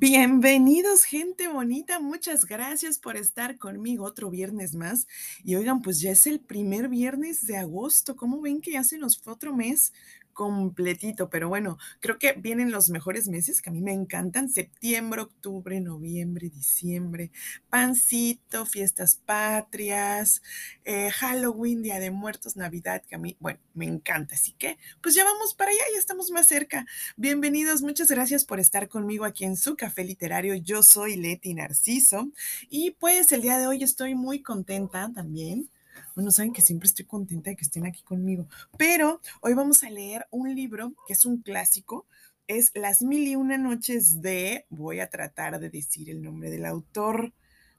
Bienvenidos, gente bonita. Muchas gracias por estar conmigo otro viernes más. Y oigan, pues ya es el primer viernes de agosto. ¿Cómo ven que ya se nos fue otro mes? Completito, pero bueno, creo que vienen los mejores meses que a mí me encantan, septiembre, octubre, noviembre, diciembre, pancito, fiestas patrias, eh, Halloween, Día de Muertos, Navidad, que a mí, bueno, me encanta, así que pues ya vamos para allá, ya estamos más cerca. Bienvenidos, muchas gracias por estar conmigo aquí en su café literario, yo soy Leti Narciso y pues el día de hoy estoy muy contenta también bueno, saben que siempre estoy contenta de que estén aquí conmigo, pero hoy vamos a leer un libro que es un clásico, es Las Mil y Una Noches de, voy a tratar de decir el nombre del autor,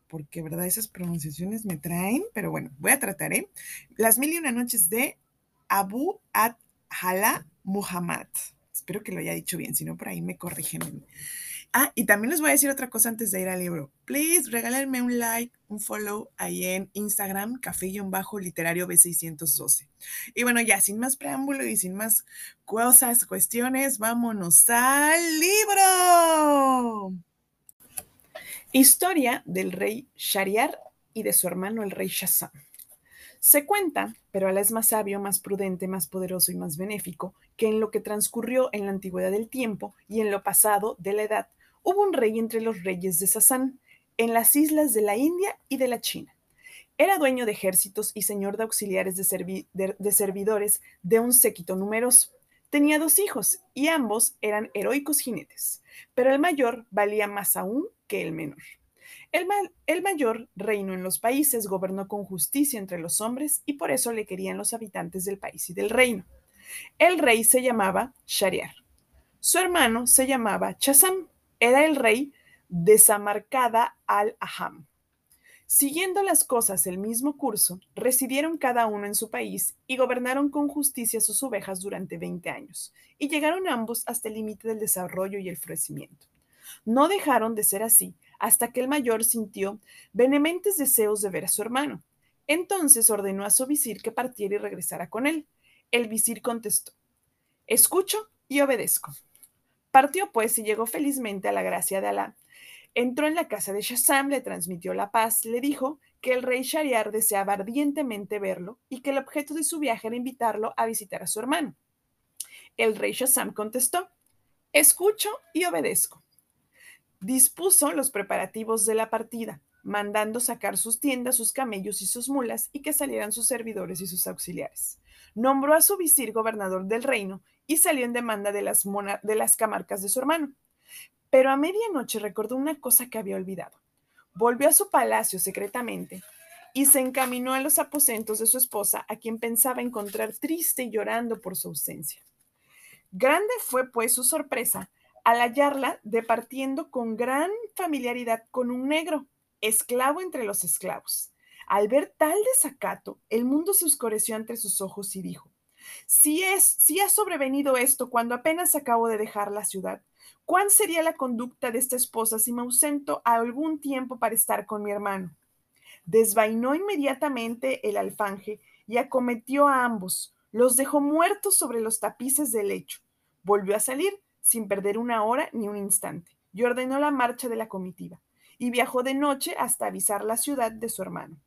porque, ¿verdad? Esas pronunciaciones me traen, pero bueno, voy a tratar, ¿eh? Las Mil y Una Noches de Abu Ad-Hala Muhammad. Espero que lo haya dicho bien, si no, por ahí me corrigen. Ah, y también les voy a decir otra cosa antes de ir al libro. Please, regálenme un like, un follow ahí en Instagram, café-literario B612. Y bueno, ya sin más preámbulo y sin más cosas, cuestiones, vámonos al libro. Historia del rey Shariar y de su hermano el rey Shazam. Se cuenta, pero a la es más sabio, más prudente, más poderoso y más benéfico, que en lo que transcurrió en la antigüedad del tiempo y en lo pasado de la edad, Hubo un rey entre los reyes de Sasán, en las islas de la India y de la China. Era dueño de ejércitos y señor de auxiliares de, servidores de un séquito numeroso. Tenía dos hijos y ambos eran heroicos jinetes, pero el mayor valía más aún que el menor. El, mayor reinó en los países, gobernó con justicia entre los hombres y por eso le querían los habitantes del país y del reino. El rey se llamaba Shariar. Su hermano se llamaba Chazam era el rey de Samarcada al-Aham. Siguiendo las cosas el mismo curso, residieron cada uno en su país y gobernaron con justicia sus ovejas durante 20 años, y llegaron ambos hasta el límite del desarrollo y el florecimiento. No dejaron de ser así hasta que el mayor sintió venementes deseos de ver a su hermano. Entonces ordenó a su visir que partiera y regresara con él. El visir contestó, escucho y obedezco. Partió pues y llegó felizmente a la gracia de Alá. Entró en la casa de Shazam, le transmitió la paz, le dijo que el rey Shariar deseaba ardientemente verlo y que el objeto de su viaje era invitarlo a visitar a su hermano. El rey Shazam contestó, escucho y obedezco. Dispuso los preparativos de la partida, mandando sacar sus tiendas, sus camellos y sus mulas y que salieran sus servidores y sus auxiliares. Nombró a su visir gobernador del reino y salió en demanda de las, de las camarcas de su hermano. Pero a medianoche recordó una cosa que había olvidado. Volvió a su palacio secretamente y se encaminó a los aposentos de su esposa, a quien pensaba encontrar triste y llorando por su ausencia. Grande fue pues su sorpresa al hallarla departiendo con gran familiaridad con un negro, esclavo entre los esclavos. Al ver tal desacato, el mundo se oscureció entre sus ojos y dijo, si es, si ha sobrevenido esto cuando apenas acabo de dejar la ciudad, ¿cuál sería la conducta de esta esposa si me ausento algún tiempo para estar con mi hermano? Desvainó inmediatamente el alfanje y acometió a ambos, los dejó muertos sobre los tapices del lecho. Volvió a salir sin perder una hora ni un instante y ordenó la marcha de la comitiva y viajó de noche hasta avisar la ciudad de su hermano.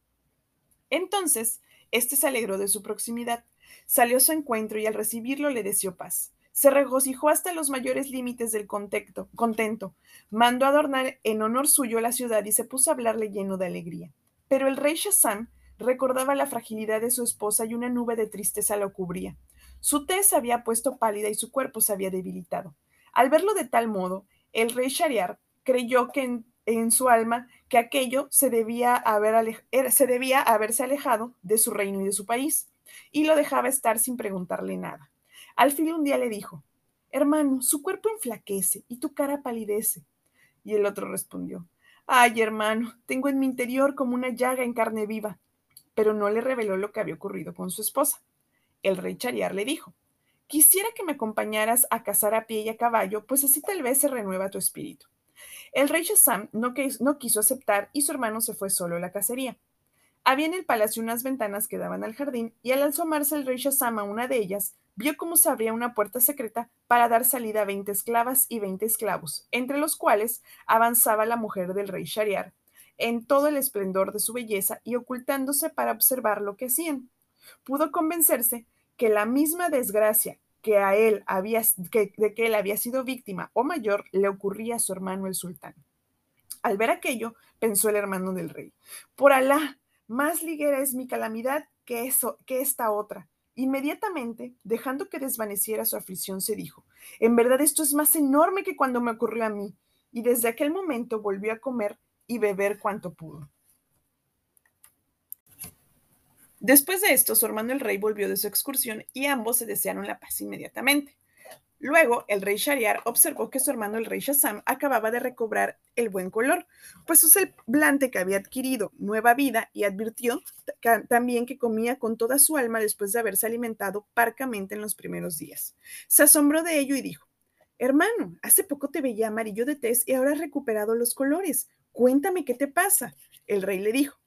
Entonces, éste se alegró de su proximidad Salió a su encuentro y al recibirlo le deseó paz. Se regocijó hasta los mayores límites del contento, contento. Mandó adornar en honor suyo la ciudad y se puso a hablarle lleno de alegría. Pero el rey Shazam recordaba la fragilidad de su esposa y una nube de tristeza lo cubría. Su tez se había puesto pálida y su cuerpo se había debilitado. Al verlo de tal modo, el rey Shariar creyó que en, su alma que aquello se debía, haber se debía haberse alejado de su reino y de su país y lo dejaba estar sin preguntarle nada. Al fin un día le dijo, hermano, su cuerpo enflaquece y tu cara palidece. Y el otro respondió, ay, hermano, tengo en mi interior como una llaga en carne viva. Pero no le reveló lo que había ocurrido con su esposa. El rey Chariar le dijo, quisiera que me acompañaras a cazar a pie y a caballo, pues así tal vez se renueva tu espíritu. El rey Shazam no, no quiso aceptar y su hermano se fue solo a la cacería. Había en el palacio unas ventanas que daban al jardín, y al asomarse el rey Shazam a una de ellas, vio cómo se abría una puerta secreta para dar salida a veinte esclavas y veinte esclavos, entre los cuales avanzaba la mujer del rey Shariar, en todo el esplendor de su belleza y ocultándose para observar lo que hacían. Pudo convencerse que la misma desgracia que a él había, de que él había sido víctima o mayor le ocurría a su hermano el sultán. Al ver aquello, pensó el hermano del rey, por Alá, más ligera es mi calamidad que, eso, que esta otra. Inmediatamente, dejando que desvaneciera su aflicción, se dijo, en verdad esto es más enorme que cuando me ocurrió a mí. Y desde aquel momento volvió a comer y beber cuanto pudo. Después de esto, su hermano el rey volvió de su excursión y ambos se desearon la paz inmediatamente. Luego, el rey Shariar observó que su hermano el rey Shazam acababa de recobrar el buen color, pues su semblante que había adquirido nueva vida y advirtió también que comía con toda su alma después de haberse alimentado parcamente en los primeros días. Se asombró de ello y dijo, Hermano, hace poco te veía amarillo de tez y ahora has recuperado los colores. Cuéntame qué te pasa. El rey le dijo,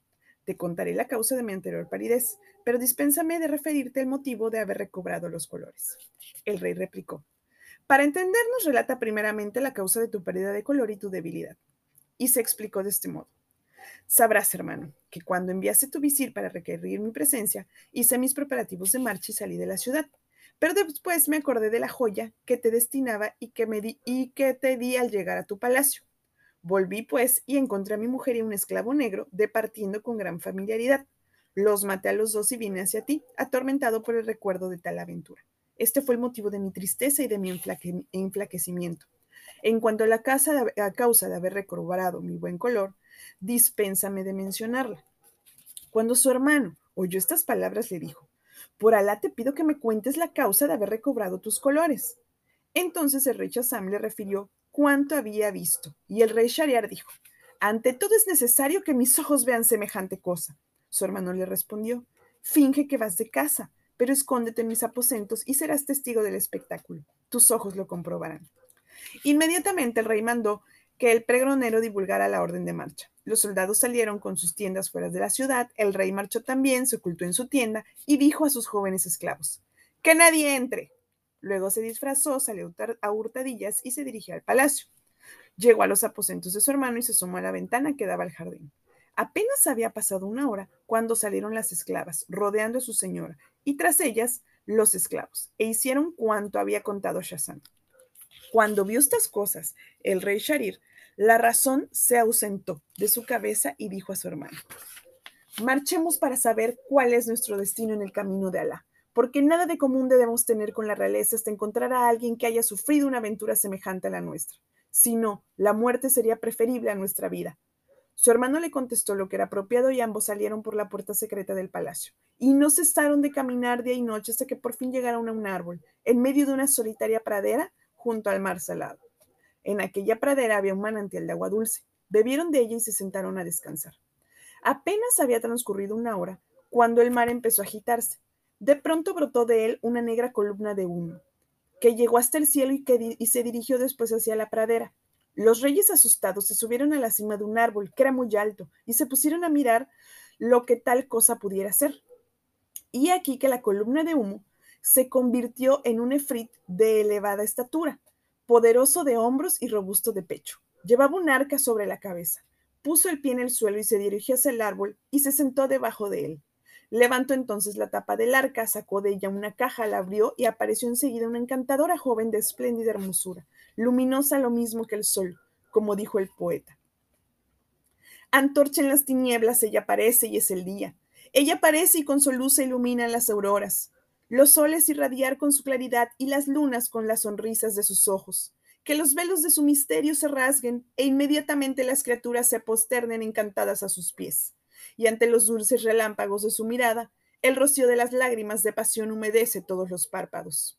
te contaré la causa de mi anterior palidez, pero dispénsame de referirte el motivo de haber recobrado los colores. El rey replicó, para entendernos, relata primeramente la causa de tu pérdida de color y tu debilidad. Y se explicó de este modo. Sabrás, hermano, que cuando enviaste tu visir para requerir mi presencia, hice mis preparativos de marcha y salí de la ciudad. Pero después me acordé de la joya que te destinaba y que, me di, y que te di al llegar a tu palacio. Volví, pues, y encontré a mi mujer y un esclavo negro departiendo con gran familiaridad. Los maté a los dos y vine hacia ti, atormentado por el recuerdo de tal aventura. Este fue el motivo de mi tristeza y de mi enflaquecimiento. En cuanto a la, a causa de haber recobrado mi buen color, dispénsame de mencionarla. Cuando su hermano oyó estas palabras, le dijo, por Alá te pido que me cuentes la causa de haber recobrado tus colores. Entonces el rey Chazam le refirió cuánto había visto. Y el rey Shariar dijo, ante todo es necesario que mis ojos vean semejante cosa. Su hermano le respondió, finge que vas de casa, pero escóndete en mis aposentos y serás testigo del espectáculo. Tus ojos lo comprobarán. Inmediatamente el rey mandó que el pregronero divulgara la orden de marcha. Los soldados salieron con sus tiendas fuera de la ciudad, el rey marchó también, se ocultó en su tienda y dijo a sus jóvenes esclavos, que nadie entre, Luego se disfrazó, salió a hurtadillas y se dirigió al palacio. Llegó a los aposentos de su hermano y se asomó a la ventana que daba al jardín. Apenas había pasado una hora cuando salieron las esclavas, rodeando a su señora, y tras ellas los esclavos, e hicieron cuanto había contado Shazam. Cuando vio estas cosas, el rey Sharir, la razón se ausentó de su cabeza y dijo a su hermano, marchemos para saber cuál es nuestro destino en el camino de Alá porque nada de común debemos tener con la realeza hasta encontrar a alguien que haya sufrido una aventura semejante a la nuestra. Si no, la muerte sería preferible a nuestra vida. Su hermano le contestó lo que era apropiado y ambos salieron por la puerta secreta del palacio. Y no cesaron de caminar día y noche hasta que por fin llegaron a un árbol, en medio de una solitaria pradera junto al mar salado. En aquella pradera había un manantial de agua dulce. Bebieron de ella y se sentaron a descansar. Apenas había transcurrido una hora cuando el mar empezó a agitarse. De pronto brotó de él una negra columna de humo, que llegó hasta el cielo y, que y se dirigió después hacia la pradera. Los reyes asustados se subieron a la cima de un árbol que era muy alto y se pusieron a mirar lo que tal cosa pudiera ser. Y aquí que la columna de humo se convirtió en un efrit de elevada estatura, poderoso de hombros y robusto de pecho. Llevaba un arca sobre la cabeza. Puso el pie en el suelo y se dirigió hacia el árbol y se sentó debajo de él. Levantó entonces la tapa del arca, sacó de ella una caja, la abrió y apareció enseguida una encantadora joven de espléndida hermosura, luminosa lo mismo que el sol, como dijo el poeta. Antorcha en las tinieblas, ella aparece y es el día. Ella aparece y con su luz se iluminan las auroras, los soles irradiar con su claridad y las lunas con las sonrisas de sus ojos. Que los velos de su misterio se rasguen e inmediatamente las criaturas se posternen encantadas a sus pies y ante los dulces relámpagos de su mirada, el rocío de las lágrimas de pasión humedece todos los párpados.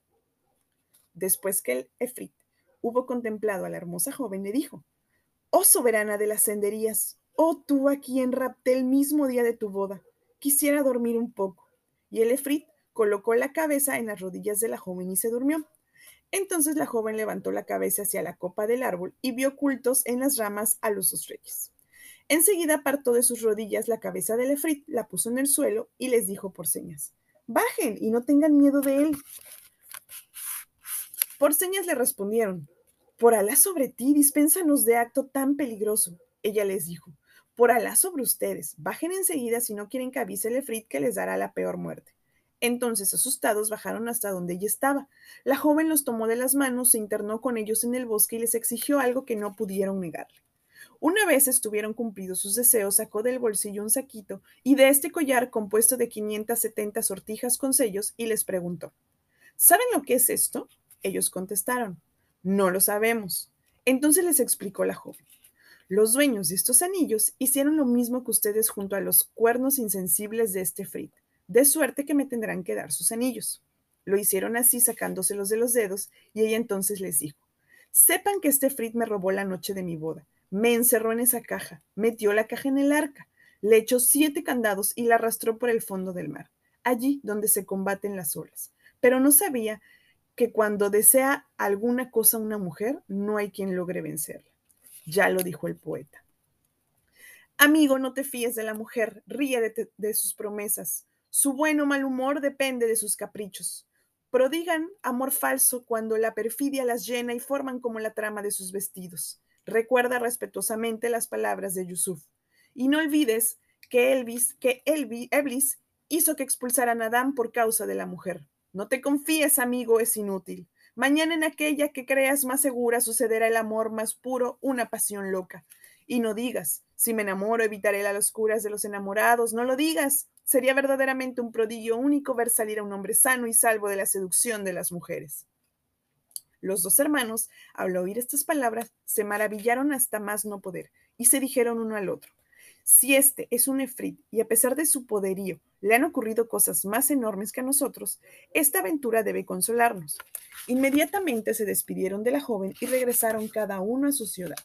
Después que el Efrit hubo contemplado a la hermosa joven, le dijo, Oh soberana de las senderías, oh tú a quien rapté el mismo día de tu boda, quisiera dormir un poco. Y el Efrit colocó la cabeza en las rodillas de la joven y se durmió. Entonces la joven levantó la cabeza hacia la copa del árbol y vio ocultos en las ramas a los dos reyes. Enseguida apartó de sus rodillas la cabeza del efrit, la puso en el suelo y les dijo por señas, bajen y no tengan miedo de él. Por señas le respondieron, por Alá sobre ti, dispénsanos de acto tan peligroso. Ella les dijo, por Alá sobre ustedes, bajen enseguida si no quieren que avise el Efrit que les dará la peor muerte. Entonces, asustados, bajaron hasta donde ella estaba. La joven los tomó de las manos, se internó con ellos en el bosque y les exigió algo que no pudieron negarle. Una vez estuvieron cumplidos sus deseos, sacó del bolsillo un saquito y de este collar compuesto de 570 sortijas con sellos y les preguntó, ¿Saben lo que es esto? Ellos contestaron, no lo sabemos. Entonces les explicó la joven. Los dueños de estos anillos hicieron lo mismo que ustedes junto a los cuernos insensibles de este Frit, de suerte que me tendrán que dar sus anillos. Lo hicieron así sacándoselos de los dedos y ella entonces les dijo, sepan que este Frit me robó la noche de mi boda, me encerró en esa caja, metió la caja en el arca, le echó siete candados y la arrastró por el fondo del mar, allí donde se combaten las olas. Pero no sabía que cuando desea alguna cosa una mujer, no hay quien logre vencerla. Ya lo dijo el poeta. Amigo, no te fíes de la mujer, ríe de, sus promesas. Su buen o mal humor depende de sus caprichos. Prodigan amor falso cuando la perfidia las llena y forman como la trama de sus vestidos. Recuerda respetuosamente las palabras de Yusuf. Y no olvides que Elvis, que Elvis hizo que expulsaran a Adán por causa de la mujer. No te confíes, amigo, es inútil. Mañana en aquella que creas más segura sucederá el amor más puro, una pasión loca. Y no digas, si me enamoro evitaré las oscuras de los enamorados, no lo digas. Sería verdaderamente un prodigio único ver salir a un hombre sano y salvo de la seducción de las mujeres. Los dos hermanos, al oír estas palabras, se maravillaron hasta más no poder y se dijeron uno al otro, si este es un efrit y a pesar de su poderío le han ocurrido cosas más enormes que a nosotros, esta aventura debe consolarnos. Inmediatamente se despidieron de la joven y regresaron cada uno a su ciudad.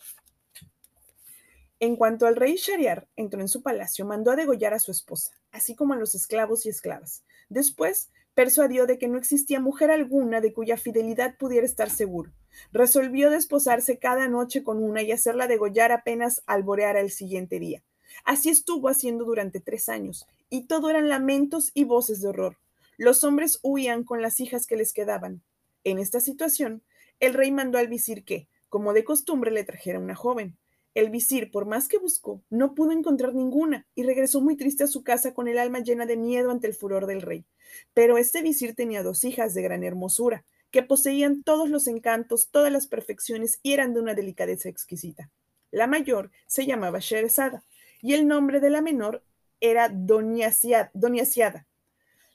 En cuanto al rey Shariar entró en su palacio, mandó a degollar a su esposa, así como a los esclavos y esclavas. Después, persuadió de que no existía mujer alguna de cuya fidelidad pudiera estar seguro. Resolvió desposarse cada noche con una y hacerla degollar apenas alboreara el siguiente día. Así estuvo haciendo durante tres años, y todo eran lamentos y voces de horror. Los hombres huían con las hijas que les quedaban. En esta situación, el rey mandó al visir que, como de costumbre, le trajera una joven. El visir, por más que buscó, no pudo encontrar ninguna y regresó muy triste a su casa con el alma llena de miedo ante el furor del rey. Pero este visir tenía dos hijas de gran hermosura, que poseían todos los encantos, todas las perfecciones y eran de una delicadeza exquisita. La mayor se llamaba Sheresada y el nombre de la menor era Doniasiada.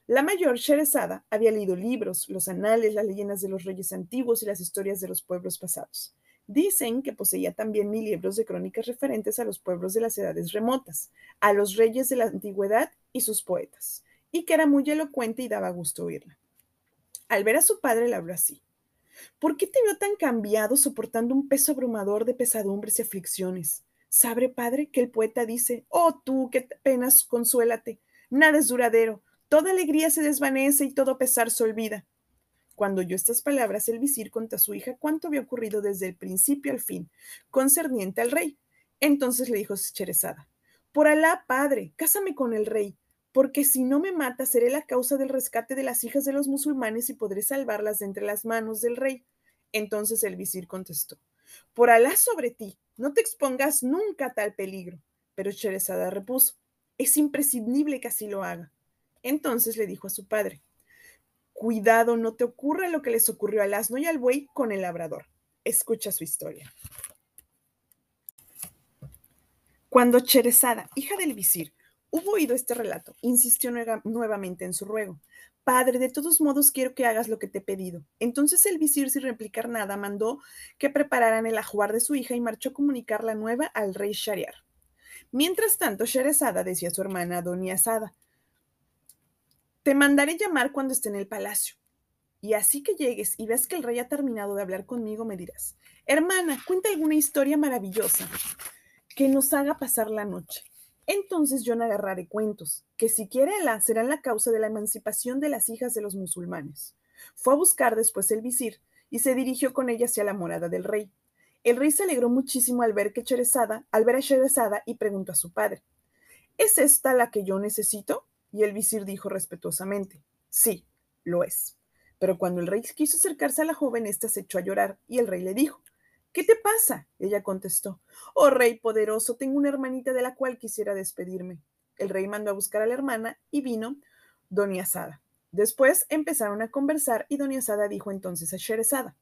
La mayor, Sheresada, había leído libros, los anales, las leyendas de los reyes antiguos y las historias de los pueblos pasados. Dicen que poseía también mil libros de crónicas referentes a los pueblos de las edades remotas, a los reyes de la antigüedad y sus poetas, y que era muy elocuente y daba gusto oírla. Al ver a su padre le habló así. ¿Por qué te veo tan cambiado soportando un peso abrumador de pesadumbres y aflicciones? Sabe, padre, que el poeta dice, oh tú, qué penas, consuélate, nada es duradero, toda alegría se desvanece y todo pesar se olvida. Cuando oyó estas palabras, el visir contó a su hija cuánto había ocurrido desde el principio al fin, concerniente al rey. Entonces le dijo Cherezada, por Alá, padre, cásame con el rey, porque si no me mata, seré la causa del rescate de las hijas de los musulmanes y podré salvarlas de entre las manos del rey. Entonces el visir contestó, por Alá sobre ti, no te expongas nunca a tal peligro. Pero Cherezada repuso, es imprescindible que así lo haga. Entonces le dijo a su padre, cuidado, no te ocurra lo que les ocurrió al asno y al buey con el labrador. Escucha su historia. Cuando Cherezada, hija del visir, hubo oído este relato, insistió nuevamente en su ruego. Padre, de todos modos quiero que hagas lo que te he pedido. Entonces el visir, sin replicar nada, mandó que prepararan el ajuar de su hija y marchó a comunicar la nueva al rey Shariar. Mientras tanto, Sherezada decía a su hermana Doña te mandaré llamar cuando esté en el palacio. Y así que llegues y veas que el rey ha terminado de hablar conmigo, me dirás, hermana, cuenta alguna historia maravillosa que nos haga pasar la noche. Entonces yo no agarraré cuentos, que siquiera la serán la causa de la emancipación de las hijas de los musulmanes. Fue a buscar después el visir y se dirigió con ella hacia la morada del rey. El rey se alegró muchísimo al ver que Cherezada, al ver a Cherezada y preguntó a su padre: ¿Es esta la que yo necesito? Y el visir dijo respetuosamente: Sí, lo es. Pero cuando el rey quiso acercarse a la joven, ésta se echó a llorar y el rey le dijo, ¿Qué te pasa? Ella contestó, Oh rey poderoso, tengo una hermanita de la cual quisiera despedirme. El rey mandó a buscar a la hermana y vino Doña Sada. Después empezaron a conversar y Doña Sada dijo entonces a Sherezada,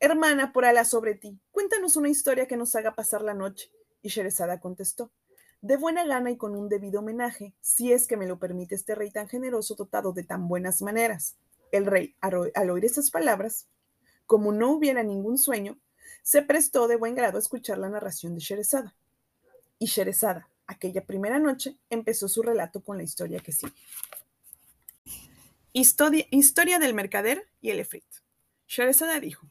Hermana, por ala sobre ti, cuéntanos una historia que nos haga pasar la noche. Y Sherezada contestó, de buena gana y con un debido homenaje, si es que me lo permite este rey tan generoso dotado de tan buenas maneras. El rey, al oír esas palabras, como no hubiera ningún sueño, se prestó de buen grado a escuchar la narración de Sherezada. Y Sherezada, aquella primera noche, empezó su relato con la historia que sigue. Historia, historia del mercader y el efrit. Sherezada dijo,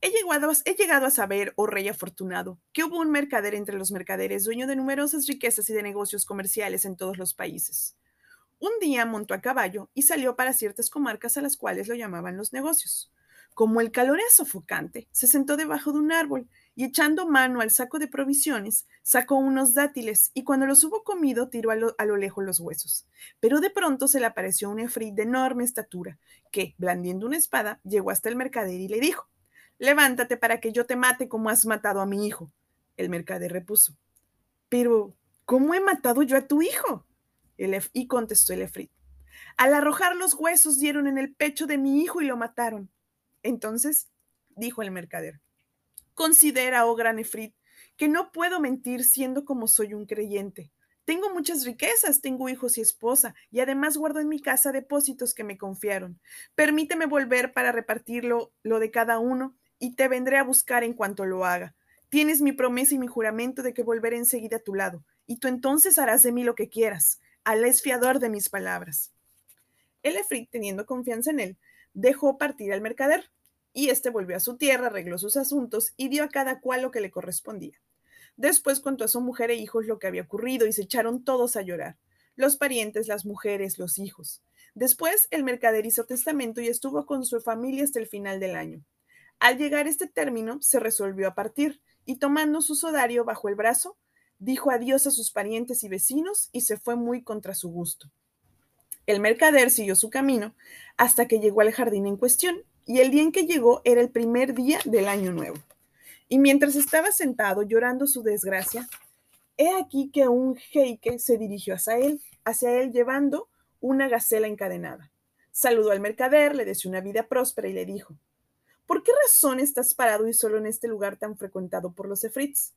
He llegado, a saber, oh rey afortunado, que hubo un mercader entre los mercaderes, dueño de numerosas riquezas y de negocios comerciales en todos los países. Un día montó a caballo y salió para ciertas comarcas a las cuales lo llamaban los negocios. Como el calor era sofocante, se sentó debajo de un árbol y echando mano al saco de provisiones, sacó unos dátiles y cuando los hubo comido tiró a lo, lejos los huesos. Pero de pronto se le apareció un efrit de enorme estatura, que, blandiendo una espada, llegó hasta el mercader y le dijo, Levántate para que yo te mate como has matado a mi hijo. El mercader repuso, Pero, ¿cómo he matado yo a tu hijo? y contestó el efrit, Al arrojar los huesos dieron en el pecho de mi hijo y lo mataron. Entonces, dijo el mercader, considera, oh gran Efrit, que no puedo mentir siendo como soy un creyente. Tengo muchas riquezas, tengo hijos y esposa, y además guardo en mi casa depósitos que me confiaron. Permíteme volver para repartirlo lo de cada uno, y te vendré a buscar en cuanto lo haga. Tienes mi promesa y mi juramento de que volveré enseguida a tu lado, y tú entonces harás de mí lo que quieras. Al es fiador de mis palabras. El Efrit, teniendo confianza en él, dejó partir al mercader, y éste volvió a su tierra, arregló sus asuntos y dio a cada cual lo que le correspondía. Después contó a su mujer e hijos lo que había ocurrido y se echaron todos a llorar, los parientes, las mujeres, los hijos. Después el mercader hizo testamento y estuvo con su familia hasta el final del año. Al llegar este término, se resolvió a partir y tomando su sodario bajo el brazo, dijo adiós a sus parientes y vecinos y se fue muy contra su gusto. El mercader siguió su camino hasta que llegó al jardín en cuestión, y el día en que llegó era el primer día del año nuevo. Y mientras estaba sentado llorando su desgracia, he aquí que un jeique se dirigió hacia él, hacia él llevando una gacela encadenada. Saludó al mercader, le deseó una vida próspera y le dijo, ¿por qué razón estás parado y solo en este lugar tan frecuentado por los efrits?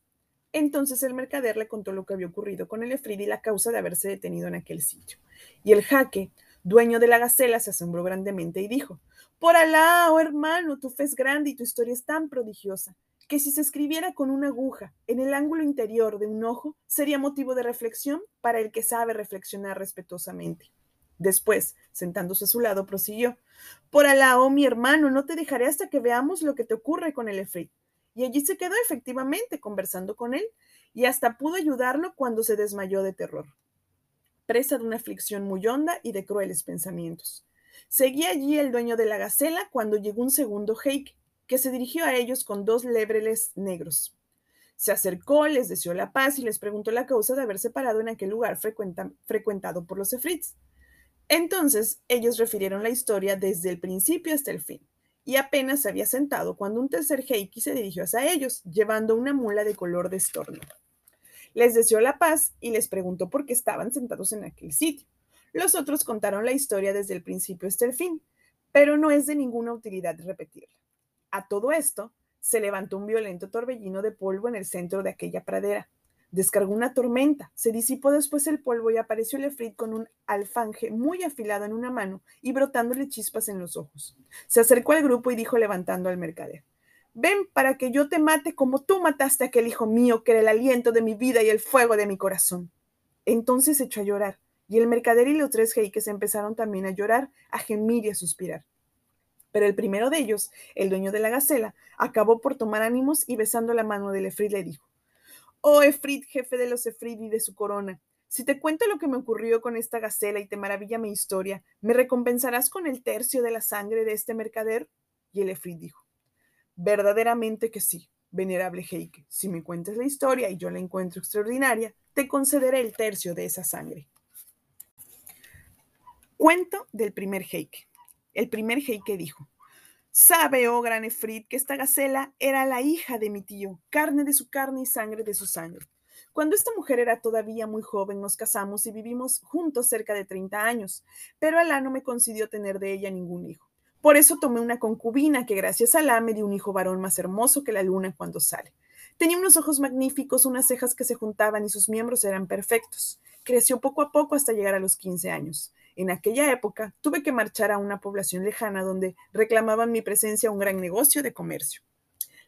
Entonces el mercader le contó lo que había ocurrido con el efrit y la causa de haberse detenido en aquel sitio. Y el jaque, dueño de la gacela, se asombró grandemente y dijo, Por Alá, oh hermano, tu fe es grande y tu historia es tan prodigiosa, que si se escribiera con una aguja en el ángulo interior de un ojo, sería motivo de reflexión para el que sabe reflexionar respetuosamente. Después, sentándose a su lado, prosiguió, Por Alá, oh mi hermano, no te dejaré hasta que veamos lo que te ocurre con el efrit. Y allí se quedó efectivamente conversando con él y hasta pudo ayudarlo cuando se desmayó de terror presa de una aflicción muy honda y de crueles pensamientos. Seguía allí el dueño de la gacela cuando llegó un segundo Heike, que se dirigió a ellos con dos lebreles negros. Se acercó, les deseó la paz y les preguntó la causa de haberse parado en aquel lugar frecuentado por los efrits. Entonces ellos refirieron la historia desde el principio hasta el fin, y apenas se había sentado cuando un tercer Heike se dirigió hacia ellos, llevando una mula de color de estorno. Les deseó la paz y les preguntó por qué estaban sentados en aquel sitio. Los otros contaron la historia desde el principio hasta el fin, pero no es de ninguna utilidad repetirla. A todo esto, se levantó un violento torbellino de polvo en el centro de aquella pradera. Descargó una tormenta, se disipó después el polvo y apareció Lefrit con un alfanje muy afilado en una mano y brotándole chispas en los ojos. Se acercó al grupo y dijo levantando al mercader. Ven para que yo te mate como tú mataste a aquel hijo mío que era el aliento de mi vida y el fuego de mi corazón. Entonces echó a llorar, y el mercader y los tres jeiques empezaron también a llorar, a gemir y a suspirar. Pero el primero de ellos, el dueño de la gacela, acabó por tomar ánimos y besando la mano del Efrid le dijo, Oh Efrid, jefe de los Efrid y de su corona, si te cuento lo que me ocurrió con esta gacela y te maravilla mi historia, ¿me recompensarás con el tercio de la sangre de este mercader? Y el Efrid dijo, Verdaderamente que sí, venerable Heike. Si me cuentas la historia y yo la encuentro extraordinaria, te concederé el tercio de esa sangre. Cuento del primer Heike. El primer jeique dijo, Sabe, oh gran Efrit, que esta gacela era la hija de mi tío, carne de su carne y sangre de su sangre. Cuando esta mujer era todavía muy joven, nos casamos y vivimos juntos cerca de 30 años, pero Alá no me concedió tener de ella ningún hijo. Por eso tomé una concubina que gracias a Alá me dio un hijo varón más hermoso que la luna cuando sale. Tenía unos ojos magníficos, unas cejas que se juntaban y sus miembros eran perfectos. Creció poco a poco hasta llegar a los 15 años. En aquella época tuve que marchar a una población lejana donde reclamaban mi presencia un gran negocio de comercio.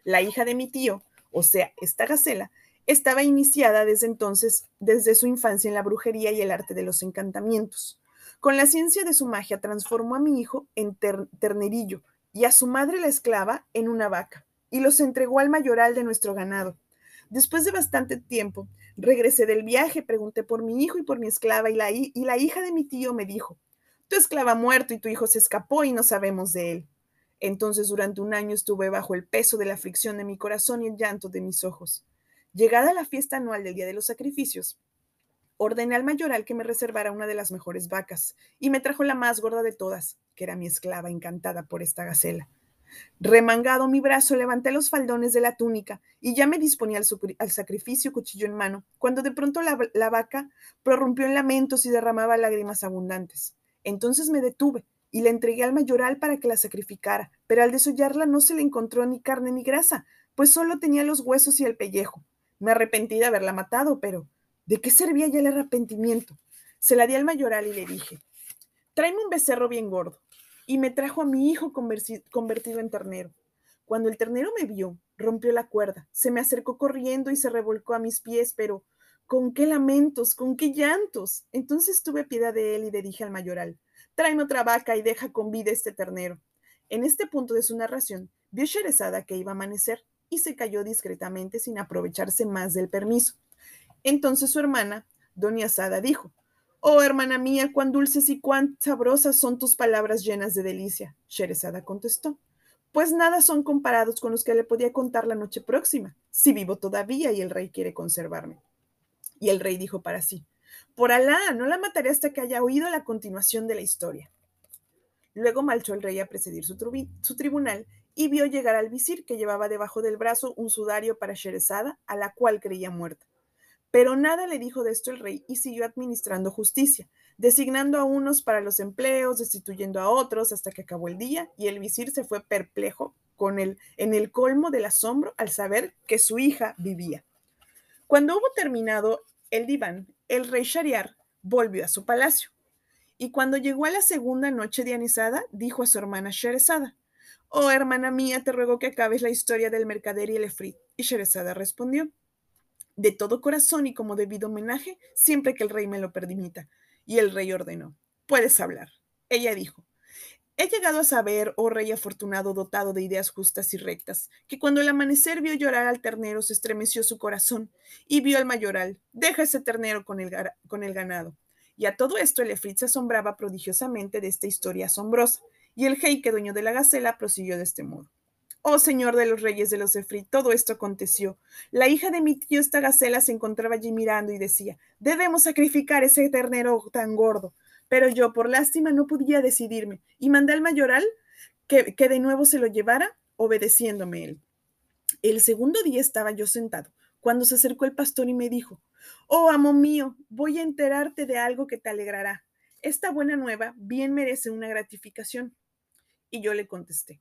La hija de mi tío, o sea, esta gacela, estaba iniciada desde entonces, desde su infancia en la brujería y el arte de los encantamientos. Con la ciencia de su magia transformó a mi hijo en ternerillo y a su madre la esclava en una vaca, y los entregó al mayoral de nuestro ganado. Después de bastante tiempo, regresé del viaje, pregunté por mi hijo y por mi esclava, y la, y la hija de mi tío me dijo, tu esclava ha muerto y tu hijo se escapó y no sabemos de él. Entonces durante un año estuve bajo el peso de la aflicción de mi corazón y el llanto de mis ojos. Llegada la fiesta anual del Día de los Sacrificios, ordené al mayoral que me reservara una de las mejores vacas y me trajo la más gorda de todas, que era mi esclava encantada por esta gacela. Remangado mi brazo, levanté los faldones de la túnica y ya me disponía al, sacrificio, cuchillo en mano, cuando de pronto la, la vaca prorrumpió en lamentos y derramaba lágrimas abundantes. Entonces me detuve y la entregué al mayoral para que la sacrificara, pero al desollarla no se le encontró ni carne ni grasa, pues solo tenía los huesos y el pellejo. Me arrepentí de haberla matado, pero ¿de qué servía ya el arrepentimiento? Se la di al mayoral y le dije, tráeme un becerro bien gordo. Y me trajo a mi hijo convertido en ternero. Cuando el ternero me vio, rompió la cuerda, se me acercó corriendo y se revolcó a mis pies, pero con qué lamentos, con qué llantos. Entonces tuve piedad de él y le dije al mayoral, tráeme otra vaca y deja con vida este ternero. En este punto de su narración, vio Sherezada que iba a amanecer y se cayó discretamente sin aprovecharse más del permiso. Entonces su hermana, doña Sada, dijo, Oh, hermana mía, cuán dulces y cuán sabrosas son tus palabras llenas de delicia. Sherezada contestó, pues nada son comparados con los que le podía contar la noche próxima, si vivo todavía y el rey quiere conservarme. Y el rey dijo para sí, por Alá, no la mataré hasta que haya oído la continuación de la historia. Luego marchó el rey a presidir su, su tribunal y vio llegar al visir que llevaba debajo del brazo un sudario para Sherezada, a la cual creía muerta. Pero nada le dijo de esto el rey y siguió administrando justicia, designando a unos para los empleos, destituyendo a otros hasta que acabó el día y el visir se fue perplejo con él en el colmo del asombro al saber que su hija vivía. Cuando hubo terminado el diván, el rey Shariar volvió a su palacio. Y cuando llegó a la segunda noche de anisada, dijo a su hermana Sherezada, Oh, hermana mía, te ruego que acabes la historia del mercader y el efrit. Y Sherezada respondió, de todo corazón y como debido homenaje, siempre que el rey me lo permita. Y el rey ordenó, puedes hablar. Ella dijo, He llegado a saber, oh rey afortunado dotado de ideas justas y rectas, que cuando el amanecer vio llorar al ternero se estremeció su corazón y vio al mayoral, deja ese ternero con el, con el ganado. Y a todo esto el efrit se asombraba prodigiosamente de esta historia asombrosa, y el jeique, dueño de la gacela, prosiguió de este modo. Oh señor de los reyes de los Efrit, todo esto aconteció. La hija de mi tío, esta gacela, se encontraba allí mirando y decía, debemos sacrificar ese ternero tan gordo. Pero yo, por lástima, no podía decidirme y mandé al mayoral que, que de nuevo se lo llevara, obedeciéndome él. El segundo día estaba yo sentado, cuando se acercó el pastor y me dijo, Oh, amo mío, voy a enterarte de algo que te alegrará. Esta buena nueva bien merece una gratificación. Y yo le contesté,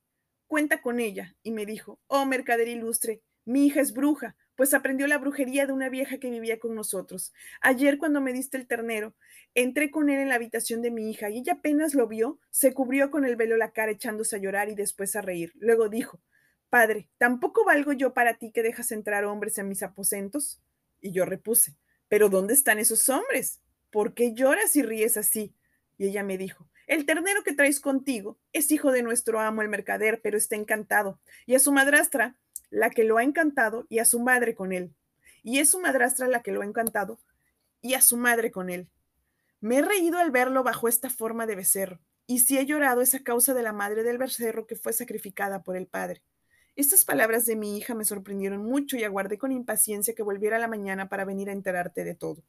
cuenta con ella. Y me dijo, oh mercader ilustre, mi hija es bruja, pues aprendió la brujería de una vieja que vivía con nosotros. Ayer cuando me diste el ternero, entré con él en la habitación de mi hija y ella apenas lo vio, se cubrió con el velo la cara echándose a llorar y después a reír. Luego dijo, Padre, ¿tampoco valgo yo para ti que dejas entrar hombres en mis aposentos? Y yo repuse, ¿pero dónde están esos hombres? ¿Por qué lloras y ríes así? Y ella me dijo, el ternero que traes contigo es hijo de nuestro amo el mercader, pero está encantado, y a su madrastra la que lo ha encantado, y a su madre con él. Y es su madrastra la que lo ha encantado, y a su madre con él. Me he reído al verlo bajo esta forma de becerro, y si he llorado es a causa de la madre del becerro que fue sacrificada por el padre. Estas palabras de mi hija me sorprendieron mucho y aguardé con impaciencia que volviera la mañana para venir a enterarte de todo.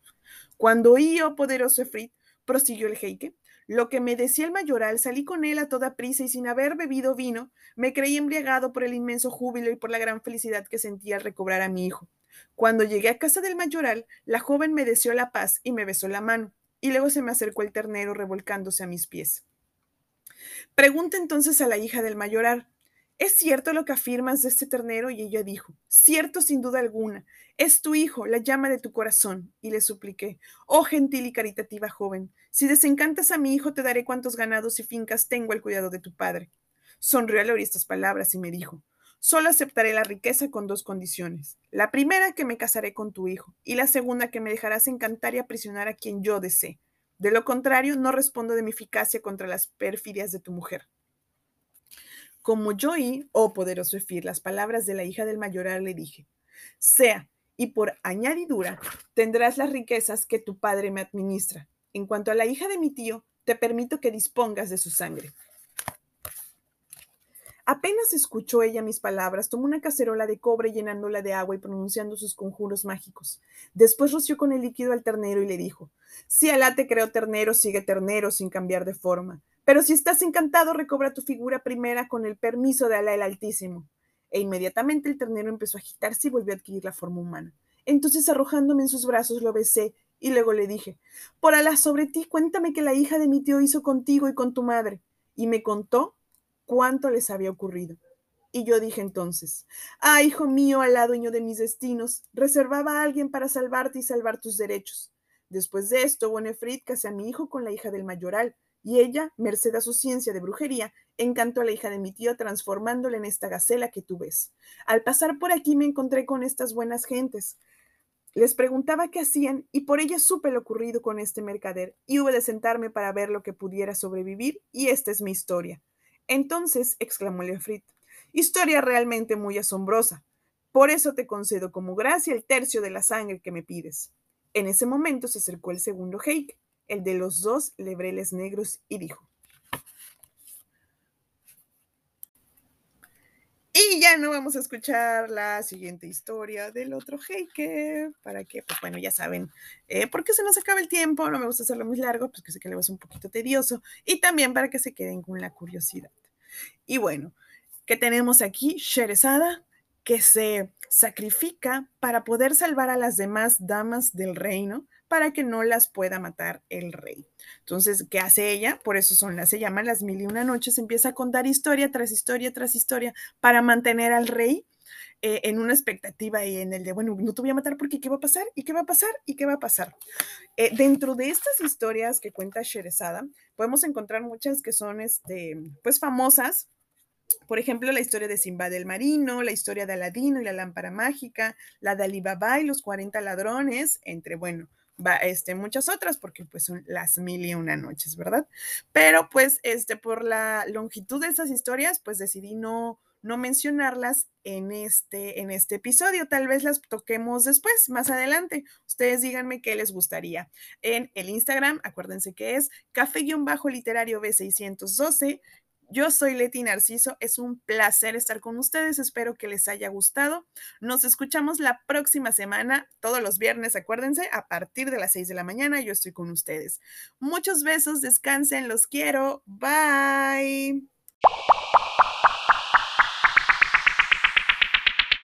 Cuando oí, oh poderoso Efrit, prosiguió el jeique, Lo que me decía el mayoral, salí con él a toda prisa y sin haber bebido vino, me creí embriagado por el inmenso júbilo y por la gran felicidad que sentía al recobrar a mi hijo. Cuando llegué a casa del mayoral, la joven me deseó la paz y me besó la mano, y luego se me acercó el ternero revolcándose a mis pies. Pregunta entonces a la hija del mayoral, ¿Es cierto lo que afirmas de este ternero? Y ella dijo, cierto sin duda alguna, es tu hijo, la llama de tu corazón. Y le supliqué, oh gentil y caritativa joven, si desencantas a mi hijo te daré cuantos ganados y fincas tengo al cuidado de tu padre. Sonrió al oír estas palabras y me dijo, solo aceptaré la riqueza con dos condiciones. La primera, que me casaré con tu hijo, y la segunda, que me dejarás encantar y aprisionar a quien yo desee. De lo contrario, no respondo de mi eficacia contra las perfidias de tu mujer. Como yo oí, oh poderoso Efir, las palabras de la hija del mayoral, le dije, sea, y por añadidura tendrás las riquezas que tu padre me administra. En cuanto a la hija de mi tío, te permito que dispongas de su sangre. Apenas escuchó ella mis palabras, tomó una cacerola de cobre llenándola de agua y pronunciando sus conjuros mágicos. Después roció con el líquido al ternero y le dijo, si Alá te creó ternero, sigue ternero sin cambiar de forma. Pero si estás encantado, recobra tu figura primera con el permiso de Alá el Altísimo. E inmediatamente el ternero empezó a agitarse y volvió a adquirir la forma humana. Entonces, arrojándome en sus brazos, lo besé y luego le dije, por Alá sobre ti, cuéntame que la hija de mi tío hizo contigo y con tu madre. Y me contó cuánto les había ocurrido. Y yo dije entonces, ah, hijo mío, Alá, dueño de mis destinos, reservaba a alguien para salvarte y salvar tus derechos. Después de esto, Bonefrit casé a mi hijo con la hija del mayoral, y ella, merced a su ciencia de brujería, encantó a la hija de mi tío transformándola en esta gacela que tú ves. Al pasar por aquí me encontré con estas buenas gentes. Les preguntaba qué hacían y por ella supe lo ocurrido con este mercader y hube de sentarme para ver lo que pudiera sobrevivir y esta es mi historia. Entonces, exclamó Leofrit, historia realmente muy asombrosa. Por eso te concedo como gracia el tercio de la sangre que me pides. En ese momento se acercó el segundo Heik, el de los dos lebreles negros, y dijo, Y ya no vamos a escuchar la siguiente historia del otro Heike, para que, pues bueno, ya saben, eh, porque se nos acaba el tiempo, no me gusta hacerlo muy largo, pues que sé que le va a ser un poquito tedioso, y también para que se queden con la curiosidad. Y bueno, que tenemos aquí Sherezada, que se sacrifica para poder salvar a las demás damas del reino, para que no las pueda matar el rey. Entonces, ¿qué hace ella? Por eso son las, se llaman las mil y una noches, empieza a contar historia tras historia tras historia para mantener al rey eh, en una expectativa y en el de, bueno, no te voy a matar porque ¿qué va a pasar? ¿Y qué va a pasar? ¿Y qué va a pasar? Eh, dentro de estas historias que cuenta Sherezada, podemos encontrar muchas que son, este, pues, famosas, por ejemplo, la historia de Simba del Marino, la historia de Aladino y la lámpara mágica, la de Alibaba y los 40 ladrones, entre, bueno, este, muchas otras, porque pues son las mil y una noches, ¿verdad? Pero pues, este, por la longitud de esas historias, pues decidí no, no mencionarlas en este, en este episodio. Tal vez las toquemos después, más adelante. Ustedes díganme qué les gustaría. En el Instagram, acuérdense que es café-literario B612. Yo soy Leti Narciso, es un placer estar con ustedes, espero que les haya gustado. Nos escuchamos la próxima semana, todos los viernes, acuérdense, a partir de las 6 de la mañana yo estoy con ustedes. Muchos besos, descansen, los quiero, bye.